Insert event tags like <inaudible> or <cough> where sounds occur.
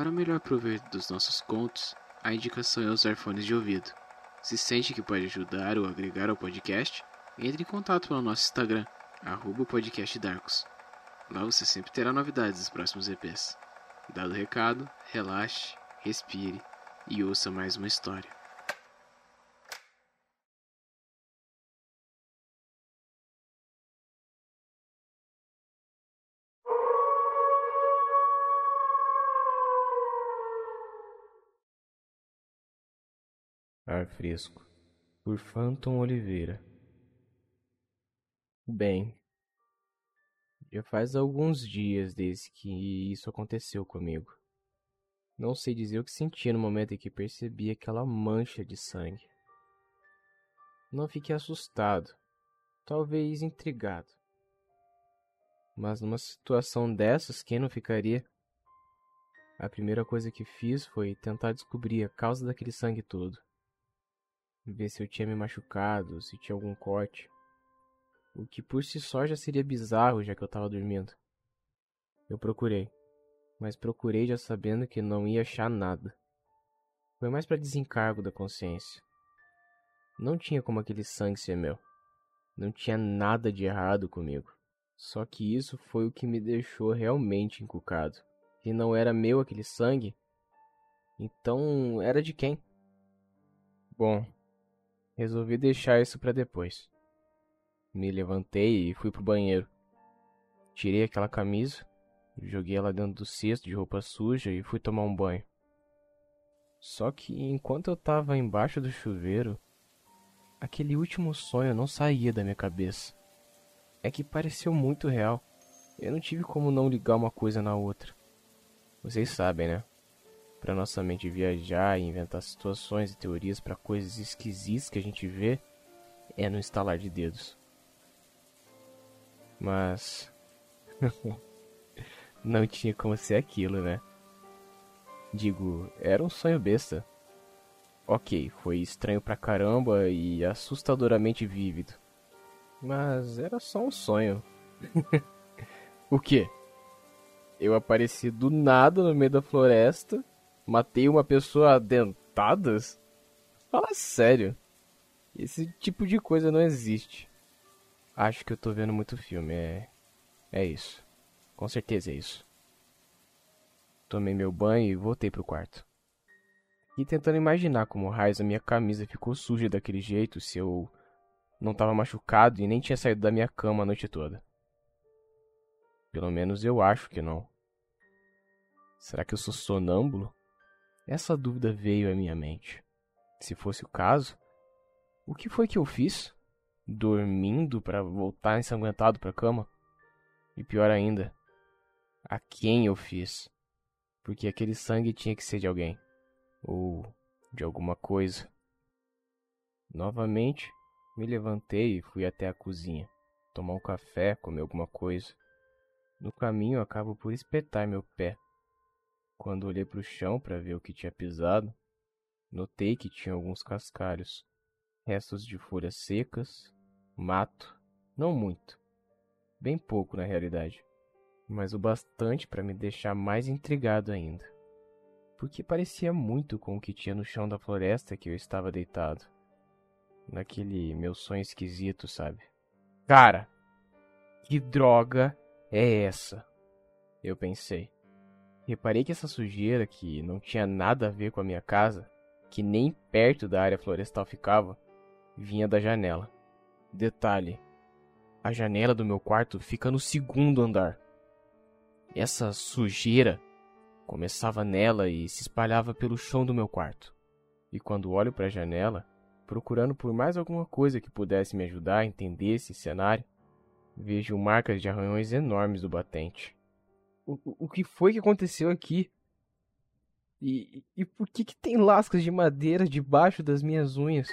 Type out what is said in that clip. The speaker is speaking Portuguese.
Para melhor proveito dos nossos contos, a indicação é usar fones de ouvido. Se sente que pode ajudar ou agregar ao podcast, entre em contato pelo nosso Instagram, arroba podcastdarkos. Lá você sempre terá novidades dos próximos EPs. Dado o recado, relaxe, respire e ouça mais uma história. Ar Fresco, por Phantom Oliveira. Bem, já faz alguns dias desde que isso aconteceu comigo. Não sei dizer o que senti no momento em que percebi aquela mancha de sangue. Não fiquei assustado, talvez intrigado. Mas numa situação dessas, quem não ficaria? A primeira coisa que fiz foi tentar descobrir a causa daquele sangue todo ver se eu tinha me machucado, se tinha algum corte. O que por si só já seria bizarro, já que eu estava dormindo. Eu procurei, mas procurei já sabendo que não ia achar nada. Foi mais para desencargo da consciência. Não tinha como aquele sangue ser meu. Não tinha nada de errado comigo. Só que isso foi o que me deixou realmente encucado. Se não era meu aquele sangue, então era de quem? Bom, Resolvi deixar isso para depois. Me levantei e fui pro banheiro. Tirei aquela camisa, joguei ela dentro do cesto de roupa suja e fui tomar um banho. Só que enquanto eu tava embaixo do chuveiro, aquele último sonho não saía da minha cabeça. É que pareceu muito real. Eu não tive como não ligar uma coisa na outra. Vocês sabem, né? Para nossa mente viajar e inventar situações e teorias para coisas esquisitas que a gente vê é no estalar de dedos. Mas <laughs> não tinha como ser aquilo, né? Digo, era um sonho besta. Ok, foi estranho pra caramba e assustadoramente vívido. Mas era só um sonho. <laughs> o quê? Eu apareci do nada no meio da floresta matei uma pessoa dentadas? Fala sério. Esse tipo de coisa não existe. Acho que eu tô vendo muito filme, é. É isso. Com certeza é isso. Tomei meu banho e voltei pro quarto. E tentando imaginar como raios a minha camisa ficou suja daquele jeito se eu não tava machucado e nem tinha saído da minha cama a noite toda. Pelo menos eu acho que não. Será que eu sou sonâmbulo? Essa dúvida veio à minha mente. Se fosse o caso, o que foi que eu fiz? Dormindo para voltar ensanguentado para a cama? E pior ainda, a quem eu fiz? Porque aquele sangue tinha que ser de alguém ou de alguma coisa. Novamente, me levantei e fui até a cozinha, tomar um café, comer alguma coisa. No caminho, acabo por espetar meu pé quando olhei para o chão para ver o que tinha pisado, notei que tinha alguns cascalhos, restos de folhas secas, mato, não muito, bem pouco na realidade, mas o bastante para me deixar mais intrigado ainda, porque parecia muito com o que tinha no chão da floresta que eu estava deitado, naquele meu sonho esquisito, sabe? Cara, que droga é essa? Eu pensei. Reparei que essa sujeira, que não tinha nada a ver com a minha casa, que nem perto da área florestal ficava, vinha da janela. Detalhe: a janela do meu quarto fica no segundo andar. Essa sujeira começava nela e se espalhava pelo chão do meu quarto. E quando olho para a janela, procurando por mais alguma coisa que pudesse me ajudar a entender esse cenário, vejo marcas de arranhões enormes do batente. O, o que foi que aconteceu aqui? E, e por que, que tem lascas de madeira debaixo das minhas unhas?